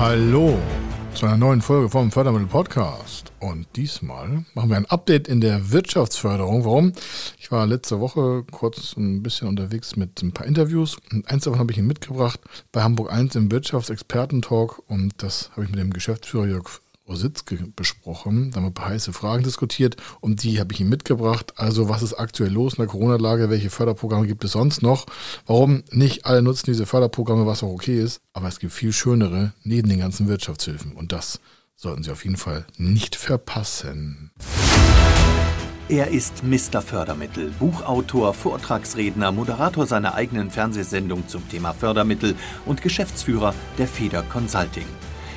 Hallo zu einer neuen Folge vom Fördermittel Podcast. Und diesmal machen wir ein Update in der Wirtschaftsförderung. Warum? Ich war letzte Woche kurz ein bisschen unterwegs mit ein paar Interviews. Und eins davon habe ich Ihnen mitgebracht bei Hamburg 1 im Wirtschaftsexpertentalk. Und das habe ich mit dem Geschäftsführer Jörg Rositzke besprochen. Da haben wir ein paar heiße Fragen diskutiert und die habe ich ihm mitgebracht. Also was ist aktuell los in der Corona-Lage? Welche Förderprogramme gibt es sonst noch? Warum nicht alle nutzen diese Förderprogramme, was auch okay ist? Aber es gibt viel schönere neben den ganzen Wirtschaftshilfen und das sollten Sie auf jeden Fall nicht verpassen. Er ist Mr. Fördermittel, Buchautor, Vortragsredner, Moderator seiner eigenen Fernsehsendung zum Thema Fördermittel und Geschäftsführer der Feder Consulting.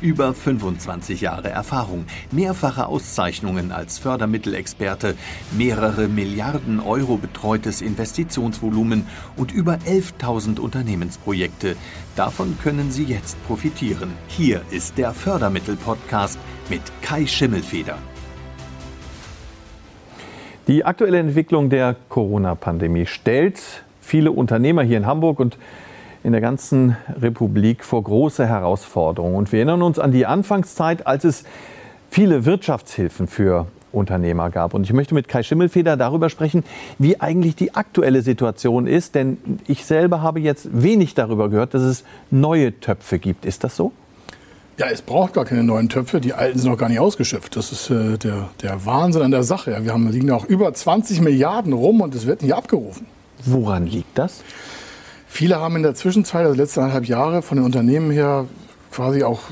Über 25 Jahre Erfahrung, mehrfache Auszeichnungen als Fördermittelexperte, mehrere Milliarden Euro betreutes Investitionsvolumen und über 11.000 Unternehmensprojekte. Davon können Sie jetzt profitieren. Hier ist der Fördermittel-Podcast mit Kai Schimmelfeder. Die aktuelle Entwicklung der Corona-Pandemie stellt viele Unternehmer hier in Hamburg und in der ganzen Republik vor große Herausforderungen. Und wir erinnern uns an die Anfangszeit, als es viele Wirtschaftshilfen für Unternehmer gab. Und ich möchte mit Kai Schimmelfeder darüber sprechen, wie eigentlich die aktuelle Situation ist. Denn ich selber habe jetzt wenig darüber gehört, dass es neue Töpfe gibt. Ist das so? Ja, es braucht gar keine neuen Töpfe. Die alten sind noch gar nicht ausgeschöpft. Das ist äh, der, der Wahnsinn an der Sache. Ja, wir haben, liegen auch über 20 Milliarden rum und es wird nicht abgerufen. Woran liegt das? Viele haben in der Zwischenzeit, also letzte eineinhalb Jahre, von den Unternehmen her quasi auch,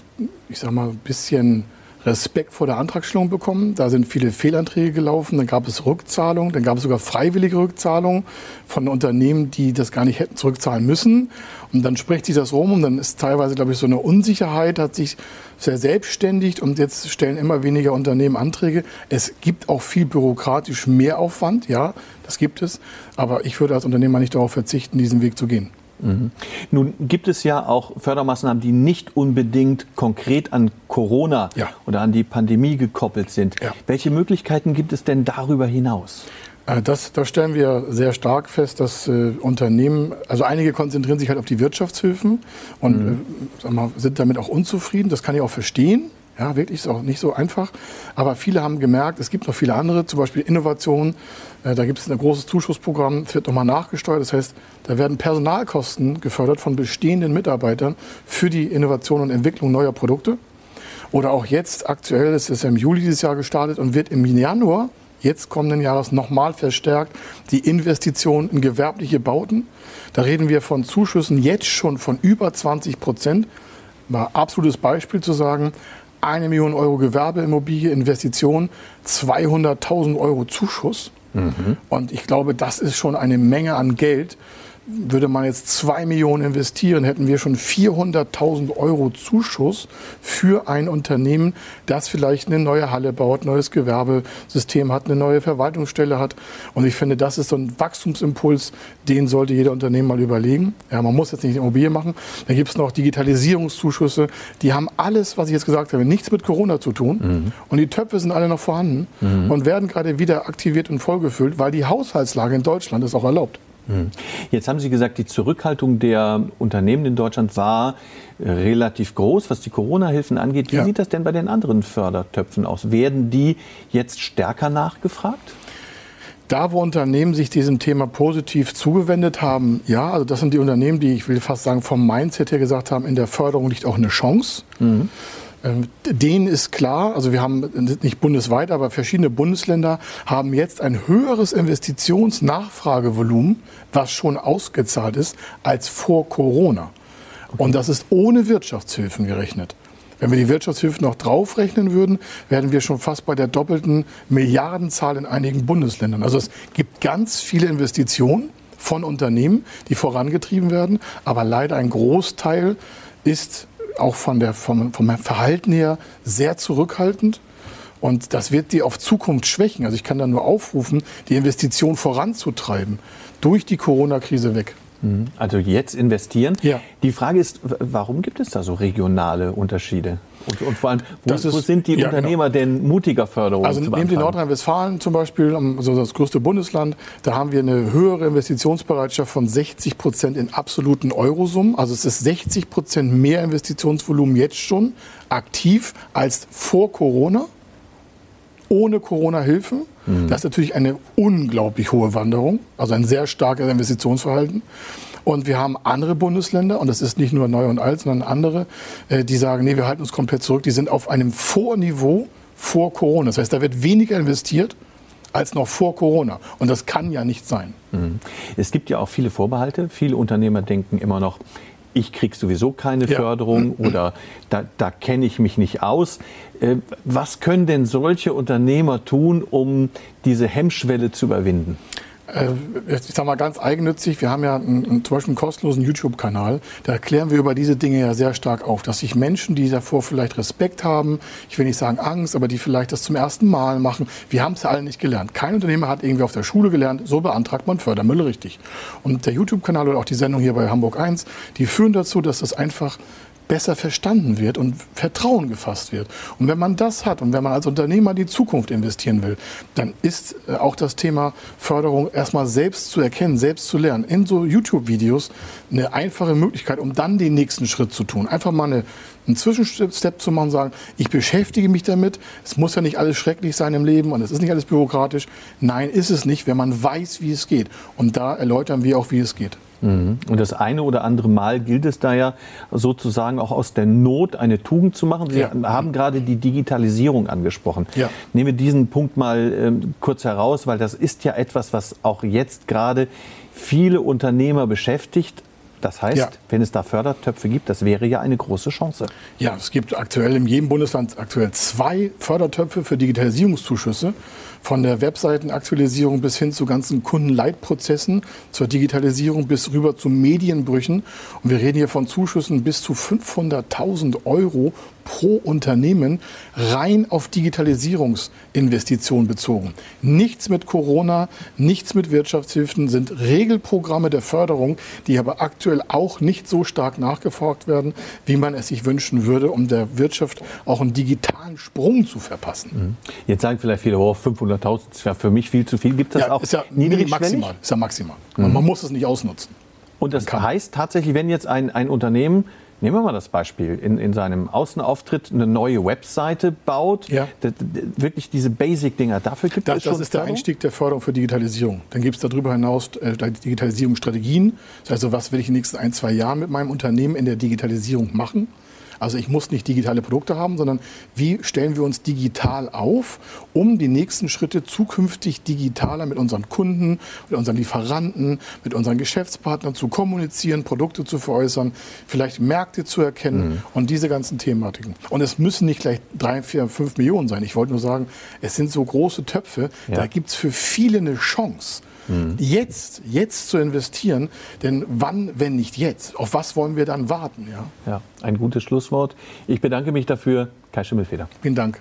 ich sag mal, ein bisschen Respekt vor der Antragstellung bekommen. Da sind viele Fehlanträge gelaufen. Dann gab es Rückzahlungen. Dann gab es sogar freiwillige Rückzahlungen von Unternehmen, die das gar nicht hätten zurückzahlen müssen. Und dann spricht sich das rum und dann ist teilweise, glaube ich, so eine Unsicherheit, hat sich sehr selbstständigt und jetzt stellen immer weniger Unternehmen Anträge. Es gibt auch viel bürokratisch Mehraufwand, ja, das gibt es. Aber ich würde als Unternehmer nicht darauf verzichten, diesen Weg zu gehen. Mhm. Nun gibt es ja auch Fördermaßnahmen, die nicht unbedingt konkret an Corona ja. oder an die Pandemie gekoppelt sind. Ja. Welche Möglichkeiten gibt es denn darüber hinaus? Äh, das, da stellen wir sehr stark fest, dass äh, Unternehmen, also einige konzentrieren sich halt auf die Wirtschaftshilfen und mhm. äh, mal, sind damit auch unzufrieden. Das kann ich auch verstehen. Ja, wirklich ist auch nicht so einfach. Aber viele haben gemerkt, es gibt noch viele andere, zum Beispiel Innovationen. Äh, da gibt es ein großes Zuschussprogramm, es wird nochmal nachgesteuert. Das heißt, da werden Personalkosten gefördert von bestehenden Mitarbeitern für die Innovation und Entwicklung neuer Produkte. Oder auch jetzt, aktuell, es ist ja im Juli dieses Jahr gestartet und wird im Januar jetzt kommenden Jahres nochmal verstärkt die Investition in gewerbliche Bauten. Da reden wir von Zuschüssen jetzt schon von über 20 Prozent. Mal absolutes Beispiel zu sagen, eine Million Euro Gewerbeimmobilie, Investition, 200.000 Euro Zuschuss. Mhm. Und ich glaube, das ist schon eine Menge an Geld, würde man jetzt zwei Millionen investieren, hätten wir schon 400.000 Euro Zuschuss für ein Unternehmen, das vielleicht eine neue Halle baut, neues Gewerbesystem hat, eine neue Verwaltungsstelle hat. Und ich finde, das ist so ein Wachstumsimpuls, den sollte jeder Unternehmen mal überlegen. Ja, man muss jetzt nicht Immobilien machen. Dann gibt es noch Digitalisierungszuschüsse. Die haben alles, was ich jetzt gesagt habe, nichts mit Corona zu tun. Mhm. Und die Töpfe sind alle noch vorhanden mhm. und werden gerade wieder aktiviert und vollgefüllt, weil die Haushaltslage in Deutschland es auch erlaubt. Hm. Jetzt haben Sie gesagt, die Zurückhaltung der Unternehmen in Deutschland war relativ groß, was die Corona-Hilfen angeht. Wie ja. sieht das denn bei den anderen Fördertöpfen aus? Werden die jetzt stärker nachgefragt? Da, wo Unternehmen sich diesem Thema positiv zugewendet haben, ja, also das sind die Unternehmen, die, ich will fast sagen, vom Mindset her gesagt haben, in der Förderung liegt auch eine Chance. Mhm. Ähm, denen ist klar, also wir haben nicht bundesweit, aber verschiedene Bundesländer haben jetzt ein höheres Investitionsnachfragevolumen, was schon ausgezahlt ist, als vor Corona. Und das ist ohne Wirtschaftshilfen gerechnet. Wenn wir die Wirtschaftshilfen noch draufrechnen würden, wären wir schon fast bei der doppelten Milliardenzahl in einigen Bundesländern. Also es gibt ganz viele Investitionen von Unternehmen, die vorangetrieben werden, aber leider ein Großteil ist auch von der, vom, vom Verhalten her sehr zurückhaltend. Und das wird die auf Zukunft schwächen. Also ich kann da nur aufrufen, die Investition voranzutreiben durch die Corona-Krise weg. Mhm. Also jetzt investieren. Ja. Die Frage ist, warum gibt es da so regionale Unterschiede? Und, und vor allem, wo, ist, wo sind die ja, genau. Unternehmer genau. denn mutiger Förderung Also nehmen Sie Nordrhein-Westfalen zum Beispiel, also das größte Bundesland, da haben wir eine höhere Investitionsbereitschaft von 60 Prozent in absoluten Eurosummen. Also es ist 60 Prozent mehr Investitionsvolumen jetzt schon aktiv als vor Corona ohne Corona-Hilfen. Mhm. Das ist natürlich eine unglaublich hohe Wanderung, also ein sehr starkes Investitionsverhalten. Und wir haben andere Bundesländer, und das ist nicht nur neu und alt, sondern andere, äh, die sagen, nee, wir halten uns komplett zurück. Die sind auf einem Vorniveau vor Corona. Das heißt, da wird weniger investiert als noch vor Corona. Und das kann ja nicht sein. Mhm. Es gibt ja auch viele Vorbehalte. Viele Unternehmer denken immer noch, ich kriege sowieso keine ja. Förderung oder da, da kenne ich mich nicht aus. Äh, was können denn solche Unternehmer tun, um diese Hemmschwelle zu überwinden? Äh, ich sage mal ganz eigennützig, wir haben ja einen, zum Beispiel einen kostenlosen YouTube-Kanal, da erklären wir über diese Dinge ja sehr stark auf, dass sich Menschen, die davor vielleicht Respekt haben, ich will nicht sagen Angst, aber die vielleicht das zum ersten Mal machen, wir haben es ja alle nicht gelernt. Kein Unternehmer hat irgendwie auf der Schule gelernt, so beantragt man Fördermittel richtig. Und der YouTube-Kanal oder auch die Sendung hier bei Hamburg 1, die führen dazu, dass das einfach besser verstanden wird und Vertrauen gefasst wird. Und wenn man das hat und wenn man als Unternehmer die Zukunft investieren will, dann ist äh, auch das Thema Förderung erstmal selbst zu erkennen, selbst zu lernen. In so YouTube-Videos eine einfache Möglichkeit, um dann den nächsten Schritt zu tun. Einfach mal eine, einen Zwischenstep zu machen, sagen, ich beschäftige mich damit. Es muss ja nicht alles schrecklich sein im Leben und es ist nicht alles bürokratisch. Nein, ist es nicht, wenn man weiß, wie es geht. Und da erläutern wir auch, wie es geht. Mhm. Und das eine oder andere Mal gilt es da ja sozusagen auch aus der Not eine Tugend zu machen. Sie ja. haben gerade die Digitalisierung angesprochen. Ja. Nehmen wir diesen Punkt mal ähm, kurz heraus, weil das ist ja etwas, was auch jetzt gerade viele Unternehmer beschäftigt. Das heißt, ja. wenn es da Fördertöpfe gibt, das wäre ja eine große Chance. Ja, es gibt aktuell in jedem Bundesland aktuell zwei Fördertöpfe für Digitalisierungszuschüsse. Von der Webseitenaktualisierung bis hin zu ganzen Kundenleitprozessen, zur Digitalisierung bis rüber zu Medienbrüchen. Und wir reden hier von Zuschüssen bis zu 500.000 Euro pro Unternehmen rein auf Digitalisierungsinvestitionen bezogen. Nichts mit Corona, nichts mit Wirtschaftshilfen, sind Regelprogramme der Förderung, die aber aktuell auch nicht so stark nachgefragt werden, wie man es sich wünschen würde, um der Wirtschaft auch einen digitalen Sprung zu verpassen. Mhm. Jetzt sagen vielleicht viele, oh, 500.000 ist ja für mich viel zu viel. Gibt das ja, auch ist ja maximal, ist ja maximal. Mhm. Man muss es nicht ausnutzen. Und das heißt tatsächlich, wenn jetzt ein, ein Unternehmen Nehmen wir mal das Beispiel, in, in seinem Außenauftritt eine neue Webseite baut, ja. wirklich diese Basic-Dinger, dafür gibt das, es schon Das ist der Einstieg der Förderung für Digitalisierung. Dann gibt es darüber hinaus äh, Digitalisierungsstrategien. Das heißt, also, was will ich in den nächsten ein, zwei Jahren mit meinem Unternehmen in der Digitalisierung machen? Also ich muss nicht digitale Produkte haben, sondern wie stellen wir uns digital auf, um die nächsten Schritte zukünftig digitaler mit unseren Kunden, mit unseren Lieferanten, mit unseren Geschäftspartnern zu kommunizieren, Produkte zu veräußern, vielleicht Märkte zu erkennen mhm. und diese ganzen Thematiken. Und es müssen nicht gleich drei, vier, fünf Millionen sein. Ich wollte nur sagen, es sind so große Töpfe, ja. da gibt es für viele eine Chance mhm. jetzt, jetzt zu investieren. Denn wann, wenn nicht jetzt? Auf was wollen wir dann warten? Ja, ja ein gutes Schlusswort. Ich bedanke mich dafür. Kai Schimmelfeder. Vielen Dank.